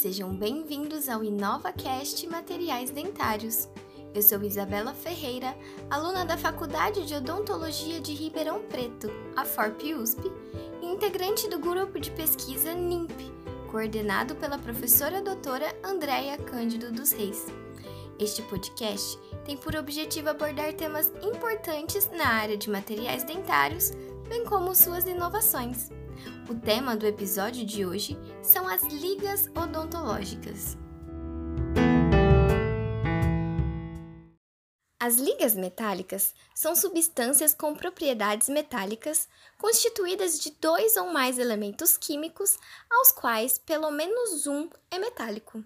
sejam bem-vindos ao InovaCast Materiais Dentários. Eu sou Isabela Ferreira, aluna da Faculdade de Odontologia de Ribeirão Preto, a FORP-USP, e integrante do grupo de pesquisa NIMP, coordenado pela professora doutora Andréia Cândido dos Reis. Este podcast tem por objetivo abordar temas importantes na área de materiais dentários, bem como suas inovações. O tema do episódio de hoje são as ligas odontológicas. As ligas metálicas são substâncias com propriedades metálicas constituídas de dois ou mais elementos químicos, aos quais pelo menos um é metálico.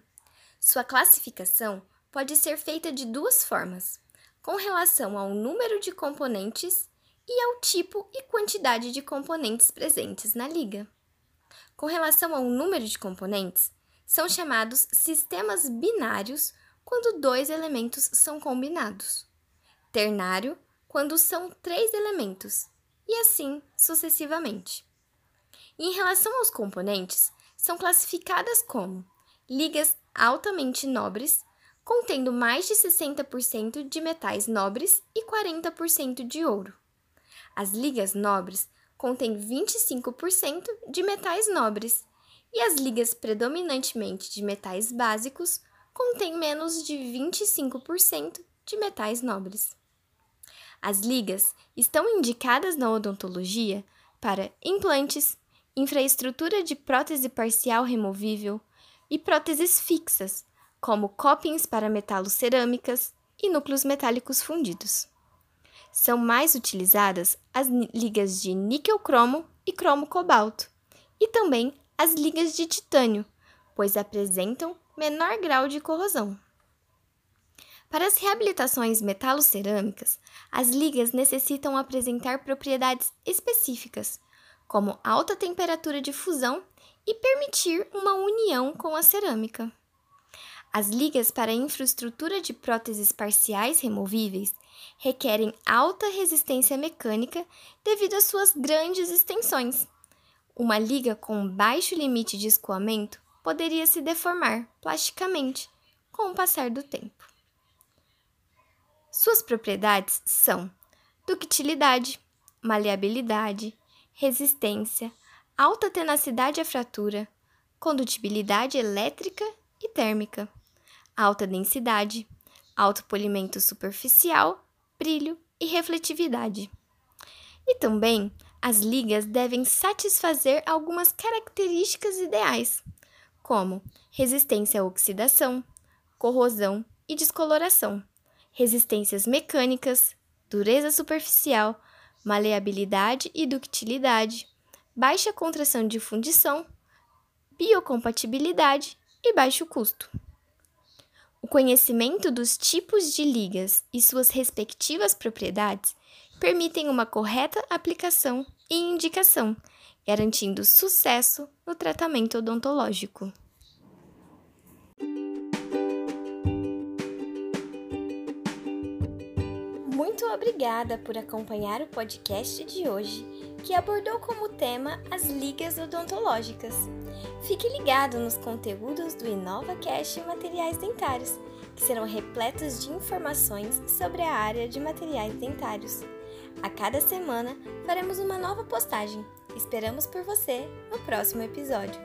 Sua classificação pode ser feita de duas formas: com relação ao número de componentes e ao tipo e quantidade de componentes presentes na liga. Com relação ao número de componentes, são chamados sistemas binários quando dois elementos são combinados, ternário quando são três elementos, e assim sucessivamente. Em relação aos componentes, são classificadas como ligas altamente nobres contendo mais de 60% de metais nobres e 40% de ouro. As ligas nobres contêm 25% de metais nobres e as ligas predominantemente de metais básicos contêm menos de 25% de metais nobres. As ligas estão indicadas na odontologia para implantes, infraestrutura de prótese parcial removível e próteses fixas, como copings para metalocerâmicas e núcleos metálicos fundidos. São mais utilizadas as ligas de níquel-cromo e cromo-cobalto, e também as ligas de titânio, pois apresentam menor grau de corrosão. Para as reabilitações metalocerâmicas, as ligas necessitam apresentar propriedades específicas, como alta temperatura de fusão e permitir uma união com a cerâmica. As ligas para infraestrutura de próteses parciais removíveis requerem alta resistência mecânica devido às suas grandes extensões. Uma liga com baixo limite de escoamento poderia se deformar plasticamente com o passar do tempo. Suas propriedades são ductilidade, maleabilidade, resistência, alta tenacidade à fratura, condutibilidade elétrica e térmica alta densidade, alto polimento superficial, brilho e refletividade. E também as ligas devem satisfazer algumas características ideais, como resistência à oxidação, corrosão e descoloração, resistências mecânicas, dureza superficial, maleabilidade e ductilidade, baixa contração de fundição, biocompatibilidade e baixo custo. Conhecimento dos tipos de ligas e suas respectivas propriedades permitem uma correta aplicação e indicação, garantindo sucesso no tratamento odontológico. Muito obrigada por acompanhar o podcast de hoje, que abordou como tema as ligas odontológicas. Fique ligado nos conteúdos do InovaCast Materiais Dentários, que serão repletos de informações sobre a área de materiais dentários. A cada semana faremos uma nova postagem. Esperamos por você no próximo episódio.